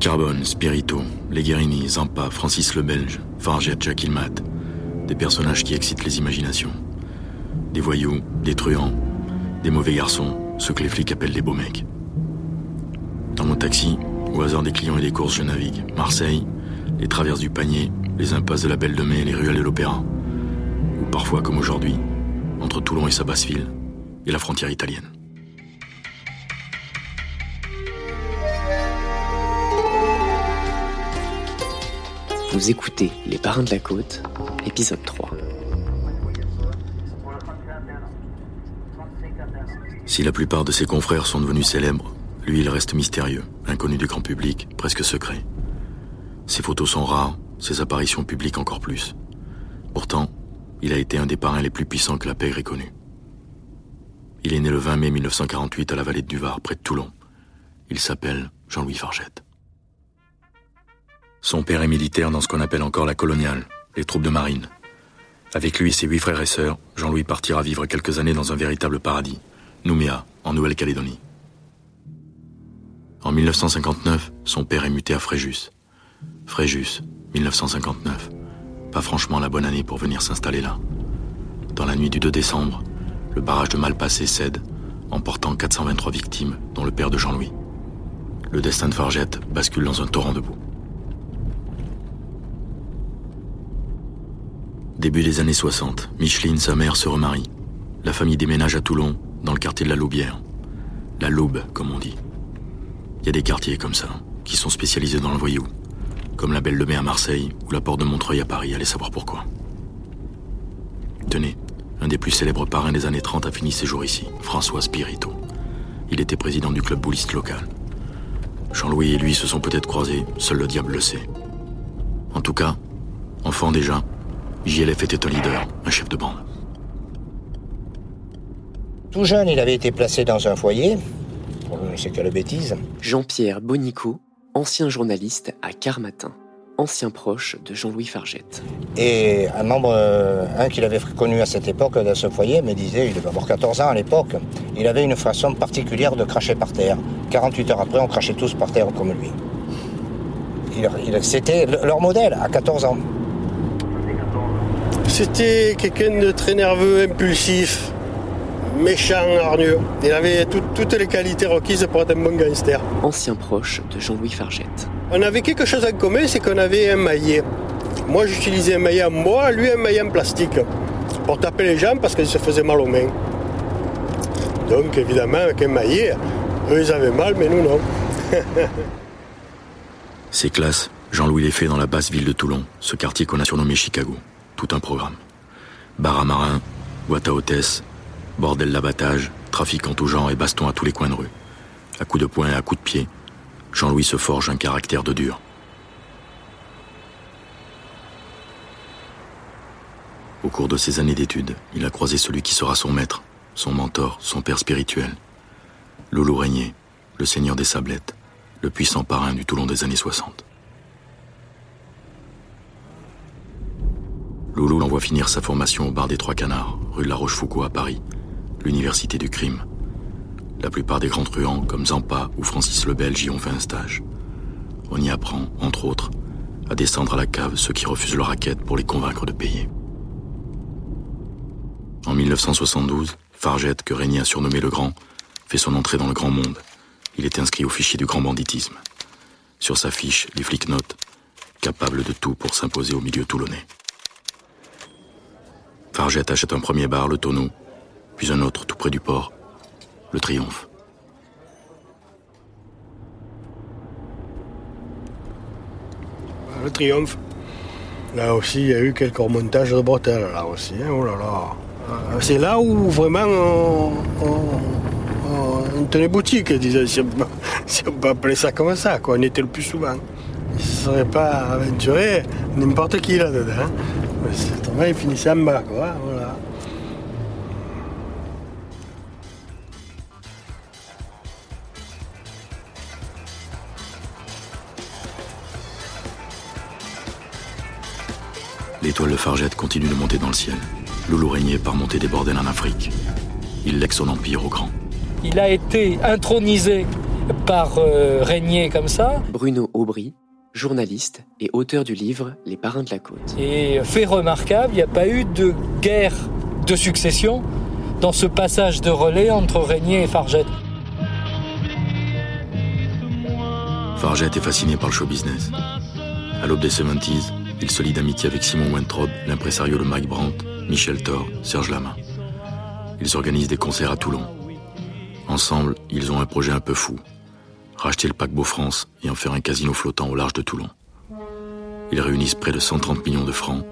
Carbone, Spirito, Legherini, Zampa, Francis le Belge, Farget, Jacques Ilmat. Des personnages qui excitent les imaginations. Des voyous, des truands, des mauvais garçons, ceux que les flics appellent les beaux mecs. Dans mon taxi, au hasard des clients et des courses, je navigue. Marseille, les traverses du panier, les impasses de la Belle de Mai, les ruelles de l'Opéra. Ou parfois, comme aujourd'hui, entre Toulon et sa basse ville, et la frontière italienne. Vous écoutez Les Parrains de la Côte, épisode 3. Si la plupart de ses confrères sont devenus célèbres, lui il reste mystérieux, inconnu du grand public, presque secret. Ses photos sont rares, ses apparitions publiques encore plus. Pourtant, il a été un des parrains les plus puissants que la pègre ait connu. Il est né le 20 mai 1948 à la vallée du Var, près de Toulon. Il s'appelle Jean-Louis Fargette. Son père est militaire dans ce qu'on appelle encore la coloniale, les troupes de marine. Avec lui et ses huit frères et sœurs, Jean-Louis partira vivre quelques années dans un véritable paradis, Nouméa, en Nouvelle-Calédonie. En 1959, son père est muté à Fréjus. Fréjus, 1959. Pas franchement la bonne année pour venir s'installer là. Dans la nuit du 2 décembre, le barrage de Malpassé cède, emportant 423 victimes, dont le père de Jean-Louis. Le destin de Fargette bascule dans un torrent de boue. Début des années 60, Micheline, sa mère, se remarie. La famille déménage à Toulon, dans le quartier de la Loubière. La Loube, comme on dit. Il y a des quartiers comme ça, qui sont spécialisés dans le voyou. Comme la Belle de Mai à Marseille ou la Porte de Montreuil à Paris, allez savoir pourquoi. Tenez, un des plus célèbres parrains des années 30 a fini ses jours ici, François Spirito. Il était président du club bouliste local. Jean-Louis et lui se sont peut-être croisés, seul le diable le sait. En tout cas, enfant déjà, JLF était un leader, un chef de bande. Tout jeune, il avait été placé dans un foyer. C'est quelle bêtise. Jean-Pierre Bonico, ancien journaliste à Carmatin, ancien proche de Jean-Louis Fargette. Et un membre, euh, un qu'il avait connu à cette époque dans ce foyer, me disait, il devait avoir 14 ans à l'époque, il avait une façon particulière de cracher par terre. 48 heures après, on crachait tous par terre comme lui. C'était leur modèle à 14 ans. C'était quelqu'un de très nerveux, impulsif, méchant, hargneux. Il avait toutes les qualités requises pour être un bon gangster. Ancien proche de Jean-Louis Fargette. On avait quelque chose en commun, c'est qu'on avait un maillet. Moi, j'utilisais un maillet en bois, lui un maillet en plastique. Pour taper les jambes parce qu'ils se faisaient mal aux mains. Donc, évidemment, avec un maillet, eux, ils avaient mal, mais nous, non. C'est classe. Jean-Louis les fait dans la basse ville de Toulon, ce quartier qu'on a surnommé Chicago tout un programme. Bar à marin, boîte à hôtesse, bordel d'abattage, trafic en tout genre et baston à tous les coins de rue. À coups de poing et à coups de pied, Jean-Louis se forge un caractère de dur. Au cours de ses années d'études, il a croisé celui qui sera son maître, son mentor, son père spirituel. Loulou Régnier, le seigneur des sablettes, le puissant parrain du Toulon des années 60. Loulou l'envoie finir sa formation au bar des Trois Canards, rue de la Rochefoucauld à Paris, l'université du crime. La plupart des grands truands, comme Zampa ou Francis le Belge, y ont fait un stage. On y apprend, entre autres, à descendre à la cave ceux qui refusent leur raquette pour les convaincre de payer. En 1972, Fargette, que Régnier a surnommé le Grand, fait son entrée dans le grand monde. Il est inscrit au fichier du grand banditisme. Sur sa fiche, les flics notent capable de tout pour s'imposer au milieu toulonnais. Fargette achète un premier bar, le Tonneau, puis un autre tout près du port, le Triomphe. Le Triomphe. Là aussi, il y a eu quelques remontages de bretelles, là aussi. Hein, oh là là. Euh, c'est là où vraiment on, tenait boutique, disons, si on, peut appeler ça comme ça, quoi. On était le plus souvent. Il ne serait pas aventuré n'importe qui là-dedans. Hein. Le travail finissait en bas, quoi. Voilà. L'étoile de Fargette continue de monter dans le ciel. Loulou Régnier part monter des bordels en Afrique. Il lègue son empire au grand. Il a été intronisé par euh, régner comme ça. Bruno Aubry, journaliste et auteur du livre Les parrains de la côte. Et fait remarquable, il n'y a pas eu de guerre de succession dans ce passage de relais entre Régnier et Fargette. Fargette est fasciné par le show business. À l'aube des 70s, il se lie d'amitié avec Simon Weintraub, l'impresario de Mike Brandt, Michel Thor, Serge Lama. Ils organisent des concerts à Toulon. Ensemble, ils ont un projet un peu fou. Racheter le paquebot France et en faire un casino flottant au large de Toulon. Ils réunissent près de 130 millions de francs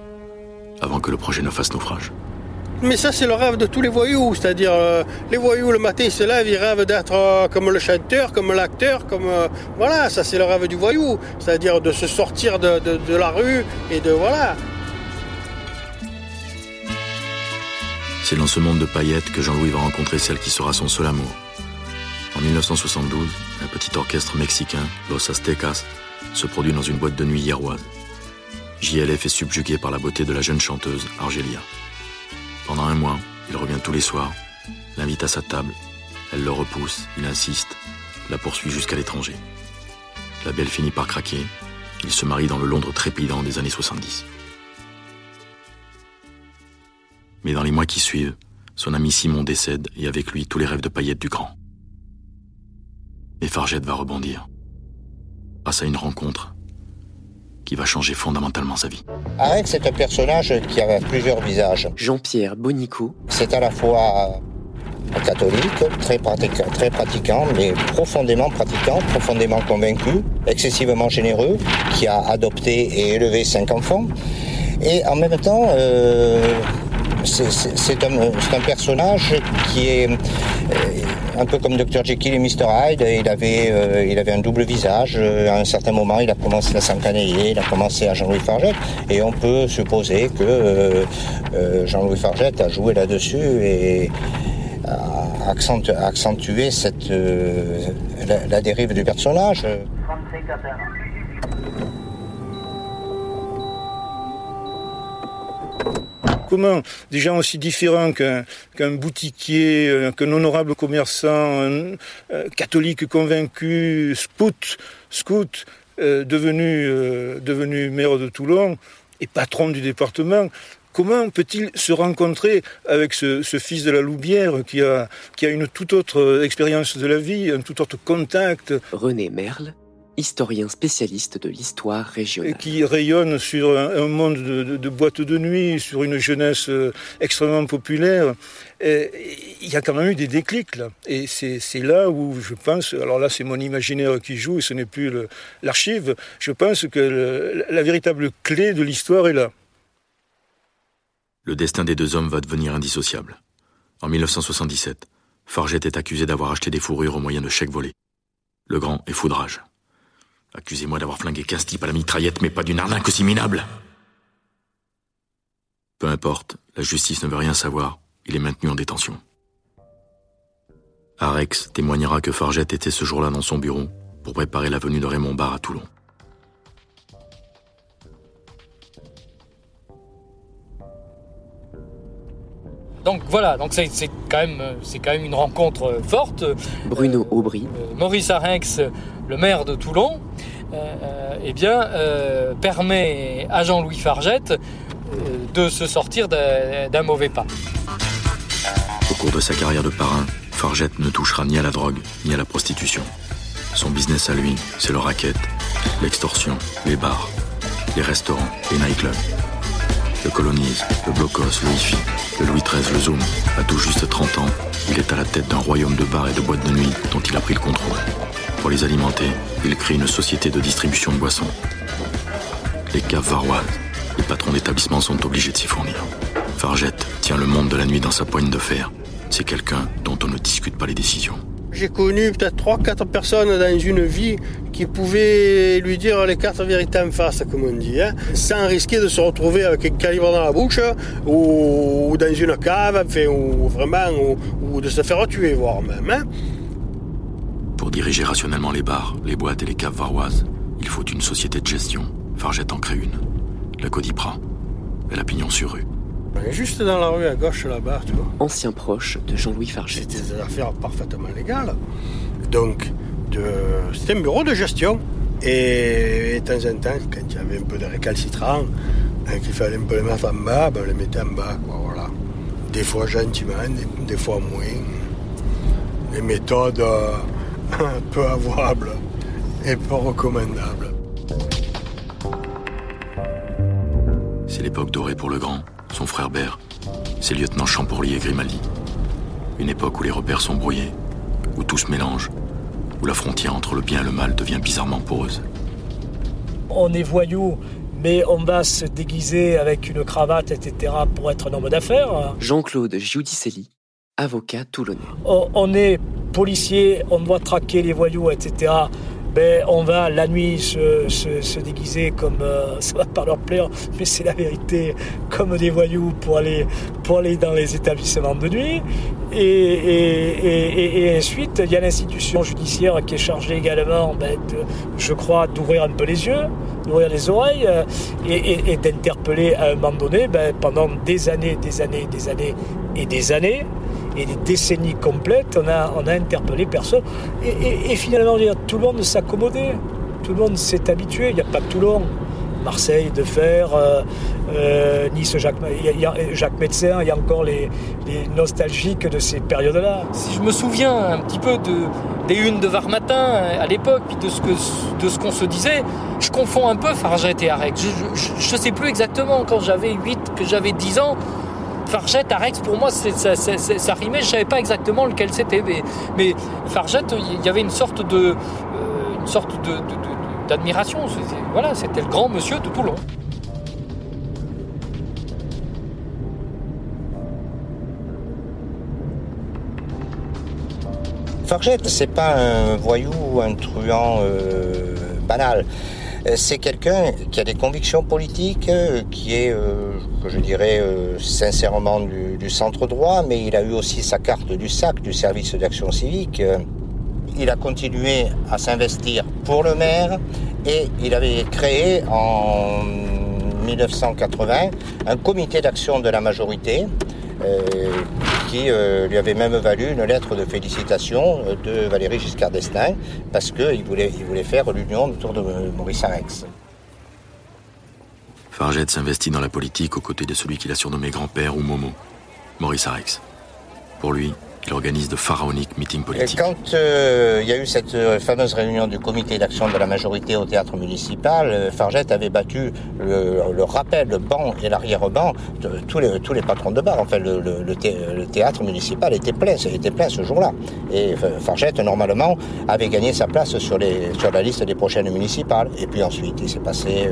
avant que le projet ne fasse naufrage. Mais ça, c'est le rêve de tous les voyous. C'est-à-dire, euh, les voyous, le matin, ils se lèvent, ils rêvent d'être euh, comme le chanteur, comme l'acteur, comme. euh, voilà, ça, c'est le rêve du voyou. C'est-à-dire de se sortir de, de- de la rue et de. Voilà. C'est dans ce monde de paillettes que Jean-Louis va rencontrer celle qui sera son seul amour. En 1972, un petit orchestre mexicain, Los Aztecas, se produit dans une boîte de nuit hierroise. JLF est subjugué par la beauté de la jeune chanteuse, Argelia. Pendant un mois, il revient tous les soirs, l'invite à sa table, elle le repousse, il insiste, la poursuit jusqu'à l'étranger. La belle finit par craquer, il se marie dans le Londres trépidant des années 70. Mais dans les mois qui suivent, son ami Simon décède et avec lui tous les rêves de paillettes du grand. Et Fargette va rebondir. Grâce à une rencontre qui va changer fondamentalement sa vie. Arek, c'est un personnage qui a plusieurs visages. Jean-Pierre Bonico, C'est à la fois un catholique, très, pratica- très pratiquant, mais profondément pratiquant, profondément convaincu, excessivement généreux, qui a adopté et élevé cinq enfants. Et en même temps, euh, c'est un, personnage qui est euh, un peu comme Dr Jekyll et Mr Hyde. Il avait, euh, il avait un double visage. À un certain moment, il a commencé à s'encanailler, il a commencé à Jean-Louis Fargette. Et on peut supposer que euh, Jean-Louis Fargette a joué là-dessus et a accentu- a accentué la dérive du personnage. Comment des gens aussi différents qu'un boutiquier, euh, qu'un honorable commerçant, un euh, catholique convaincu, scout, scout euh, devenu, maire de Toulon et patron du département, comment peut-il se rencontrer avec ce, ce fils de la Loubière qui a, qui a une toute autre expérience de la vie, un tout autre contact, René Merle, historien spécialiste de l'histoire et régionale. qui rayonne sur un, un monde de, de, de boîtes de nuit, sur une jeunesse euh, extrêmement populaire. Et Il y a quand même eu des déclics là. Et c'est là où je pense, alors là c'est mon imaginaire qui joue et ce n'est plus l'archive, je pense que le- la véritable clé de l'histoire est là. Le destin des deux hommes va devenir indissociable. En 1977, Fargette est accusé d'avoir acheté des fourrures au moyen de chèques volés. Le grand est foudrage. Accusez-moi d'avoir flingué 15 types à la mitraillette, mais pas d'une arnaque aussi minable. Peu importe, la justice ne veut rien savoir, il est maintenu en détention. Arex témoignera que Fargette était ce jour-là dans son bureau pour préparer la venue de Raymond Barre à Toulon. Donc voilà, donc c'est c'est quand même euh, c'est quand même une rencontre euh, forte. Bruno Aubry, Euh, Maurice Arinx, le maire de Toulon, euh, euh, eh bien, euh, permet à Jean-Louis Fargette de se sortir d'un mauvais pas. Au cours de sa carrière de parrain, Fargette ne touchera ni à la drogue, ni à la prostitution. Son business à lui, c'est le racket, l'extorsion, les bars, les restaurants, les nightclubs. Le colonise, le blocos, le hi le Louis XIII, le Zoom. À tout juste 30 ans, il est à la tête d'un royaume de bars et de boîtes de nuit dont il a pris le contrôle. Pour les alimenter, il crée une société de distribution de boissons. Les caves varoises, les patrons d'établissements sont obligés de s'y fournir. Fargette tient le monde de la nuit dans sa poigne de fer. C'est quelqu'un dont on ne discute pas les décisions. J'ai connu peut-être 3-4 personnes dans une vie qui pouvaient lui dire les quatre vérités en face, comme on dit, hein, sans risquer de se retrouver avec un calibre dans la bouche ou, dans une cave, ou vraiment, ou, ou de se faire tuer, voire même. hein. Pour diriger rationnellement les bars, les boîtes et les caves varoises, il faut une société de gestion. Fargette en crée une. La Codipra. Elle a pignon sur rue. Juste dans la rue à gauche là-bas, tu vois. ancien proche de Jean-Louis Fargette. C'était des affaires parfaitement légales. Donc, C'était un bureau de gestion. Et, de temps en temps, quand il y avait un peu de récalcitrant, hein, qu'il fallait un peu les mettre en bas, ben, on les mettait en bas. voilà. Des fois gentiment, des, fois moins. Des méthodes euh, peu avouables et peu recommandables. C'est l'époque dorée pour le grand, son frère Bert, ses lieutenants Champourly et Grimaldi. Une époque où les repères sont brouillés, où tout se mélange, où la frontière entre le bien et le mal devient bizarrement poreuse. On est voyous, mais on va se déguiser avec une cravate, etc., pour être un homme d'affaires. Jean-Claude Giudicelli, avocat toulonnais. On est policier, on doit traquer les voyous, etc. Ben, on va la nuit se, déguiser comme, euh, ça va pas leur plaire, mais c'est la vérité, comme des voyous pour aller, dans les établissements de nuit. Et, ensuite, il y a l'institution judiciaire qui est chargée également, ben, je crois, d'ouvrir un peu les yeux, d'ouvrir les oreilles euh, et, d'interpeller à un moment donné, ben, pendant des années, des années, des années et des années, et des décennies complètes, on a, on a interpellé personne. Et, finalement, tout le monde s'accommodait, tout le monde s'est habitué. Il n'y a pas que Toulon. Marseille, de Fer, euh, euh, Nice, Jacques, Jacques Médecin, il y a encore les, nostalgiques de ces périodes-là. Si je me souviens un petit peu de, des unes de Var Matin euh, à l'époque, puis de ce, que, de ce qu'on se disait, je confonds un peu Farget et Arec. Je ne sais plus exactement quand j'avais 8, que j'avais 10 ans. Fargette, Arex, pour moi, ça, rimait. Je savais pas exactement lequel c'était, mais, mais Fargette, il y avait une sorte de, euh, une sorte d'admiration. Voilà, c'était le grand monsieur de Toulon. Fargette, c'est pas un voyou ou un truand euh, banal. Euh, c'est quelqu'un qui a des convictions politiques, euh, qui est, euh, je dirais, sincèrement du, centre droit, mais il a eu aussi sa carte du SAC, du service d'action civique. Il a continué à s'investir pour le maire et il avait créé en 1980 un comité d'action de la majorité qui euh, lui avait même valu une lettre de félicitation euh, de Valérie Giscard d'Estaing parce qu'il voulait, il voulait faire l'union autour de Maurice Arex. Fargette s'investit dans la politique aux côtés de celui qu'il a surnommé grand-père ou Momo, Maurice Arex. Pour lui, il organise de pharaoniques meetings politiques. Quand euh, il y a eu cette euh, fameuse réunion du comité d'action de la majorité au théâtre municipal, euh, Fargette avait battu le, rappel, le banc et l'arrière-banc de tous les, tous les patrons de bar. Enfin, le, le, théâtre municipal était plein, était plein ce jour-là. Et Fargette, normalement, avait gagné sa place sur, les, sur la liste des prochaines municipales. Et puis ensuite, il s'est passé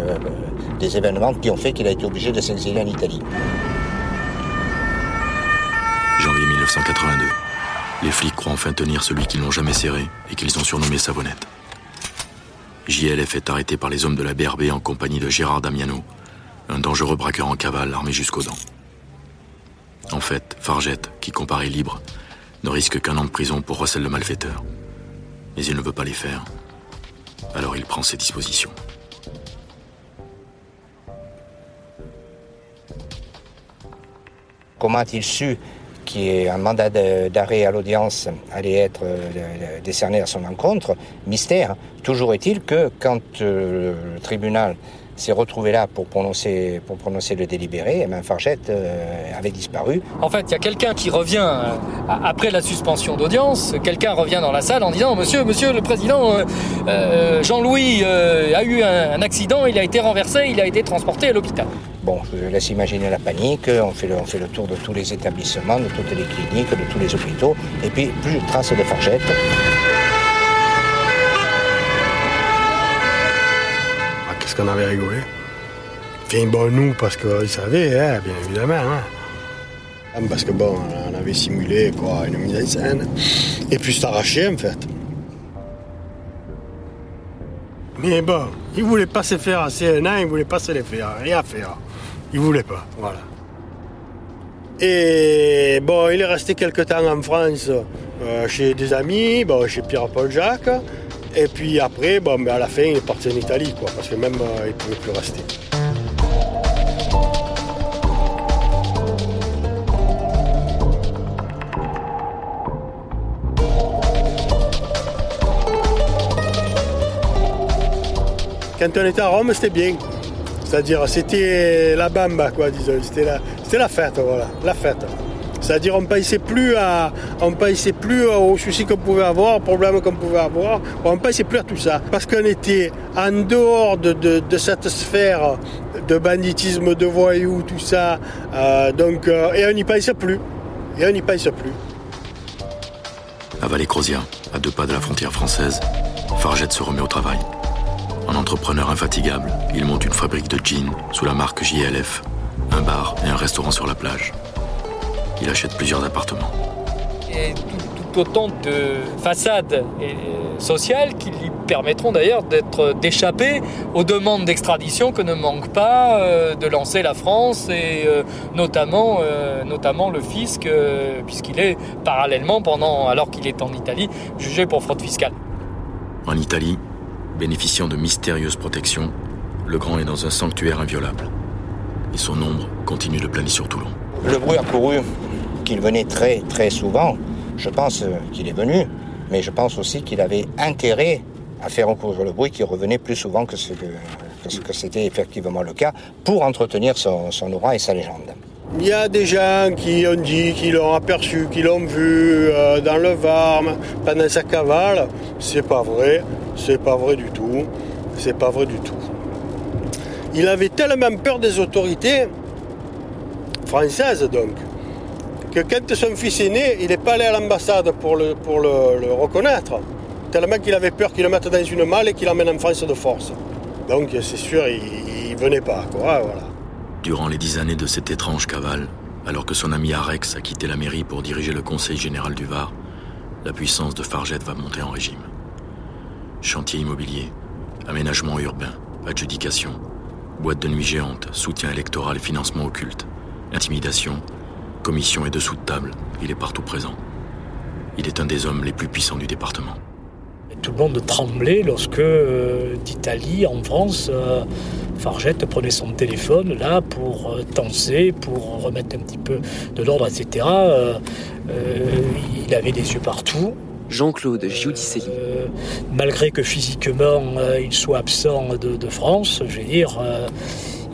des événements qui ont fait qu'il a été obligé de s'exiler en Italie. Flics croient enfin tenir celui qu'ils n'ont jamais serré et qu'ils ont surnommé Savonnette. JLF est arrêté par les hommes de la BRB en compagnie de Gérard Damiano, un dangereux braqueur en cavale armé jusqu'aux dents. En fait, Fargette, qui comparaît libre, ne risque qu'un an de prison pour recel de malfaiteur. Mais il ne veut pas les faire. Alors il prend ses dispositions. Comment a-t-il su qui est un mandat d'arrêt à l'audience allait être euh, décerné à son encontre. Mystère. Toujours est-il que quand euh, le tribunal s'est retrouvé là pour prononcer, le délibéré, et même Fargette euh, avait disparu. En fait, il y a quelqu'un qui revient après la suspension d'audience, quelqu'un revient dans la salle en disant Monsieur, monsieur le président, Jean-Louis a eu un accident, il a été renversé, il a été transporté à l'hôpital. Bon, je laisse imaginer la panique, on fait, le, on fait le tour de tous les établissements, de toutes les cliniques, de tous les hôpitaux, et puis plus de traces de fargette. Ah, Qu'est-ce qu'on avait rigolé? Enfin, bon, nous, parce qu'ils savaient, hein, bien évidemment. Hein. Ah, parce que bon, on avait simulé quoi, une mise en scène. Et puis c'est arraché en fait. Mais bon, ils voulaient pas se faire à CNN, ils ne voulaient pas se les faire, rien faire. Il voulait pas, voilà. Et bon, il est resté quelques temps en France euh, chez des amis, bon, chez Pierre-Paul Jacques. Et puis après, bon, mais à la fin, il est parti en Italie, quoi, parce que même euh, il ne pouvait plus rester. Quand on était à Rome, c'était bien. C'est-à-dire, c'était la bamba, quoi, disons. C'était la, c'était la fête, voilà, la fête. C'est-à-dire, on ne pensait plus, pensait plus aux soucis qu'on pouvait avoir, aux problèmes qu'on pouvait avoir. On ne pensait plus à tout ça. Parce qu'on était en dehors de, de, cette sphère de banditisme, de voyous, tout ça. Euh, donc, euh, et on n'y pensait plus. Et on n'y pense plus. À Vallée-Crozier, à deux pas de la frontière française, Fargette se remet au travail. En entrepreneur infatigable, il monte une fabrique de jeans sous la marque JLF, un bar et un restaurant sur la plage. Il achète plusieurs appartements. Et tout, autant de façades sociales qui lui permettront d'ailleurs d'être d'échapper aux demandes d'extradition que ne manque pas euh, de lancer la France et euh, notamment, euh, notamment le fisc, puisqu'il est parallèlement, pendant, alors qu'il est en Italie, jugé pour fraude fiscale. En Italie, bénéficiant de mystérieuses protections, le grand est dans un sanctuaire inviolable. Et son ombre continue de planer sur Toulon. Le bruit a couru qu'il venait très très souvent. Je pense qu'il est venu, mais je pense aussi qu'il avait intérêt à faire encourir le bruit qui revenait plus souvent que ce que, c'était effectivement le cas pour entretenir son aura et sa légende. Il y a des gens qui ont dit qu'ils l'ont aperçu, qu'ils l'ont vu euh, dans le Varme pendant sa cavale. C'est pas vrai, c'est pas vrai du tout. C'est pas vrai du tout. Il avait tellement peur des autorités françaises donc que quand son fils est né, il n'est pas allé à l'ambassade pour, le, reconnaître. Tellement qu'il avait peur qu'il le mette dans une malle et qu'il l'emmène en France de force. Donc c'est sûr, il, ne venait pas. Voilà. Durant les dix années de cette étrange cavale, alors que son ami Arex a quitté la mairie pour diriger le conseil général du Var, la puissance de Fargette va monter en régime. Chantier immobilier, aménagement urbain, adjudication, boîte de nuit géante, soutien électoral et financement occulte, intimidation, commission et dessous de table, il est partout présent. Il est un des hommes les plus puissants du département. Tout le monde tremblait lorsque euh, d'Italie, en France, euh, Fargette prenait son téléphone là pour euh, tenser, pour remettre un petit peu de l'ordre, etc. il avait des yeux partout. Jean-Claude Giudicelli. malgré que physiquement il soit absent de, France, je veux dire,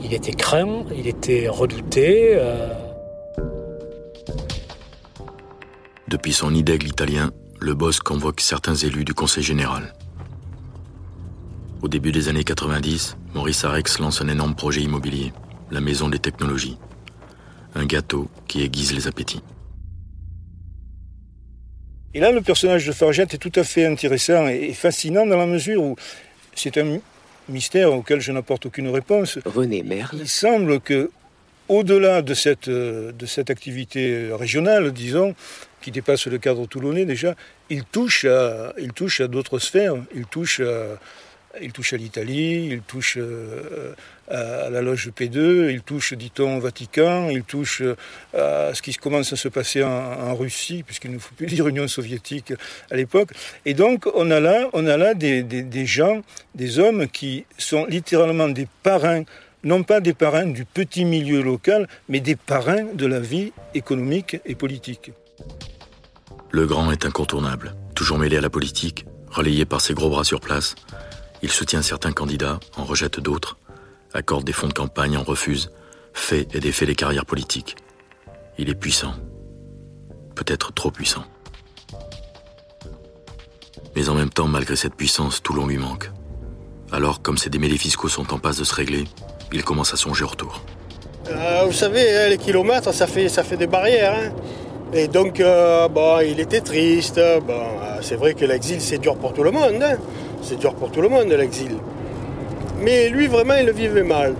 il était craint, il était redouté. Depuis son idègle italien, le boss convoque certains élus du Conseil général. Au début des années 90, Maurice Arex lance un énorme projet immobilier, la Maison des Technologies. Un gâteau qui aiguise les appétits. Et là, le personnage de Fargette est tout à fait intéressant et fascinant dans la mesure où c'est un mystère auquel je n'apporte aucune réponse. René Merle. Il semble que, au-delà de cette, de cette activité régionale, disons, qui dépasse le cadre toulonnais déjà, il touche à, il touche à d'autres sphères. Il touche à, il touche à l'Italie, il touche euh, à la loge P2, il touche, dit-on, au Vatican, il touche euh, à ce qui commence à se passer en, Russie, puisqu'il ne faut plus dire Union soviétique à l'époque. Et donc, on a là, des gens, des hommes qui sont littéralement des parrains non pas des parrains du petit milieu local, mais des parrains de la vie économique et politique. Le grand est incontournable, toujours mêlé à la politique, relayé par ses gros bras sur place. Il soutient certains candidats, en rejette d'autres, accorde des fonds de campagne, en refuse, fait et défait les carrières politiques. Il est puissant, peut-être trop puissant. Mais en même temps, malgré cette puissance, Toulon lui manque. Alors, comme ses démêlés fiscaux sont en passe de se régler, il commence à songer au retour. Euh, vous savez, hein, les kilomètres, ça fait, ça fait des barrières. Hein. Et donc, euh, bon, il était triste. Euh, c'est vrai que l'exil, c'est dur pour tout le monde. Hein. C'est dur pour tout le monde, l'exil. Mais lui, vraiment, il le vivait mal.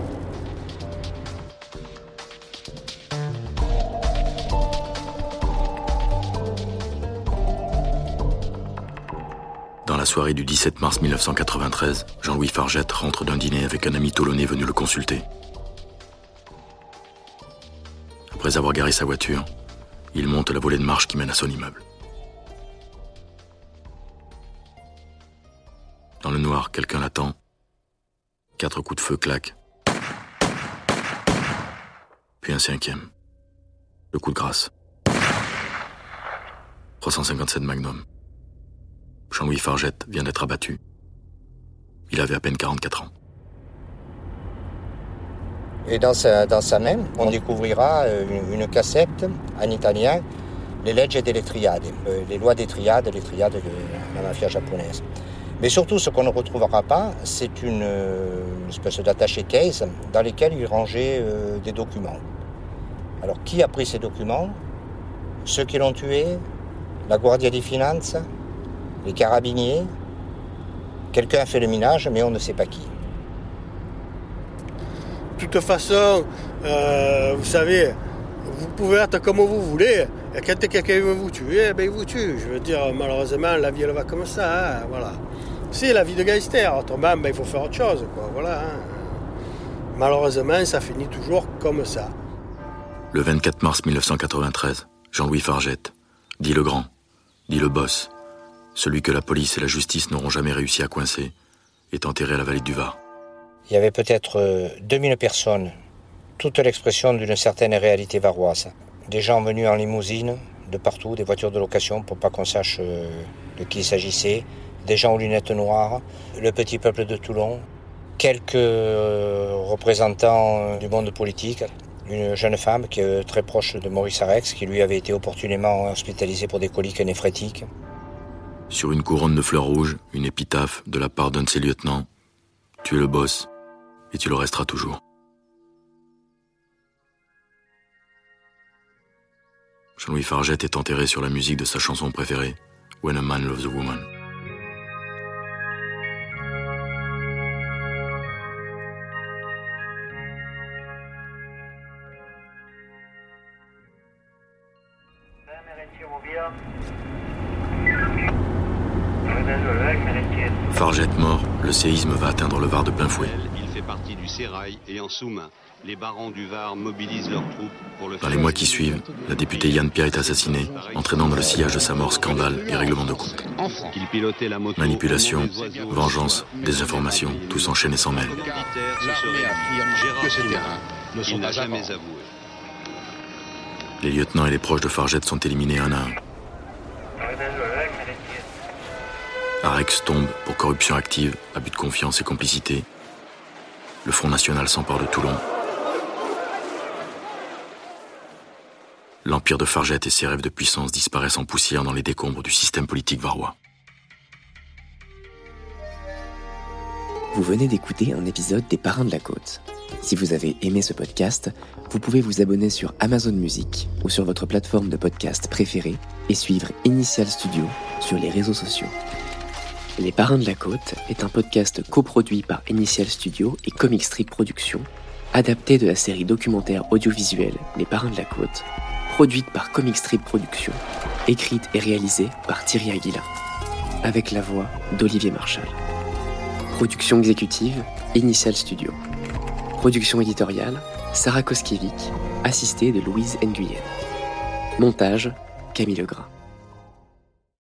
Dans la soirée du 17 mars 1993, Jean-Louis Fargette rentre d'un dîner avec un ami toulonnais venu le consulter. Après avoir garé sa voiture, il monte la volée de marche qui mène à son immeuble. Dans le noir, quelqu'un l'attend. Quatre coups de feu claquent. Puis un cinquième. Le coup de grâce. 357 Magnum. Jean-Louis Fargette vient d'être abattu. Il avait à peine 44 ans. Et dans sa, main, on découvrira euh, une, cassette en italien, les leggi delle triade, euh, les lois des triades, les triades de la mafia japonaise. Mais surtout, ce qu'on ne retrouvera pas, c'est une, euh, espèce d'attaché case dans lesquels il rangeait euh, des documents. Alors, qui a pris ces documents? Ceux qui l'ont tué? La Guardia di Finanza? Les carabiniers? Quelqu'un a fait le minage, mais on ne sait pas qui. De toute façon, euh, vous savez, vous pouvez être comme vous voulez. Et quand quelqu'un veut vous tuer, ben il vous tue. Je veux dire, malheureusement, la vie elle va comme ça. hein, voilà. C'est la vie de gangster. Autrement, ben, il faut faire autre chose. Quoi, voilà, hein. Malheureusement, ça finit toujours comme ça. Le 24 mars 1993, Jean-Louis Fargette, dit le grand, dit le boss, celui que la police et la justice n'auront jamais réussi à coincer, est enterré à la vallée du Var. Il y avait peut-être euh, 2000 personnes, toute l'expression d'une certaine réalité varoise. Des gens venus en limousine, de partout, des voitures de location pour pas qu'on sache euh, de qui il s'agissait, des gens aux lunettes noires, le petit peuple de Toulon, quelques euh, représentants euh, du monde politique, une jeune femme qui est très proche de Maurice Arex, qui lui avait été opportunément hospitalisé pour des coliques néphrétiques. Sur une couronne de fleurs rouges, une épitaphe de la part d'un de ses lieutenants. Tu es le boss, et tu le resteras toujours. Jean-Louis Fargette est enterré sur la musique de sa chanson préférée, When a Man Loves a Woman. Fargette mort, le séisme va atteindre le Var de plein fouet. Il fait partie du sérail et en sous-main. Les barons du Var mobilisent leurs troupes pour le Dans les mois qui suivent, la députée Yann Pierre est assassinée, entraînant dans le sillage de sa mort scandale et règlement de compte. Manipulation, vengeance, désinformation, tout s'enchaîne et s'en mêle. Les lieutenants et les proches de Fargette sont éliminés un à un. Arex tombe pour corruption active, abus de confiance et complicité. Le Front National s'empare de Toulon. L'empire de Fargette et ses rêves de puissance disparaissent en poussière dans les décombres du système politique varois. Vous venez d'écouter un épisode des Parrains de la Côte. Si vous avez aimé ce podcast, vous pouvez vous abonner sur Amazon Music ou sur votre plateforme de podcast préférée et suivre Initial Studio sur les réseaux sociaux. Les Parrains de la Côte est un podcast coproduit par Initial Studio et Comic Strip Productions, adapté de la série documentaire audiovisuelle Les Parrains de la Côte, produite par Comic Strip Productions, écrite et réalisée par Thierry Aguilin, avec la voix d'Olivier Marchal. Production exécutive, Initial Studio. Production éditoriale, Sarah Koskiewicz, assistée de Louise Nguyen. Montage, Camille Legras.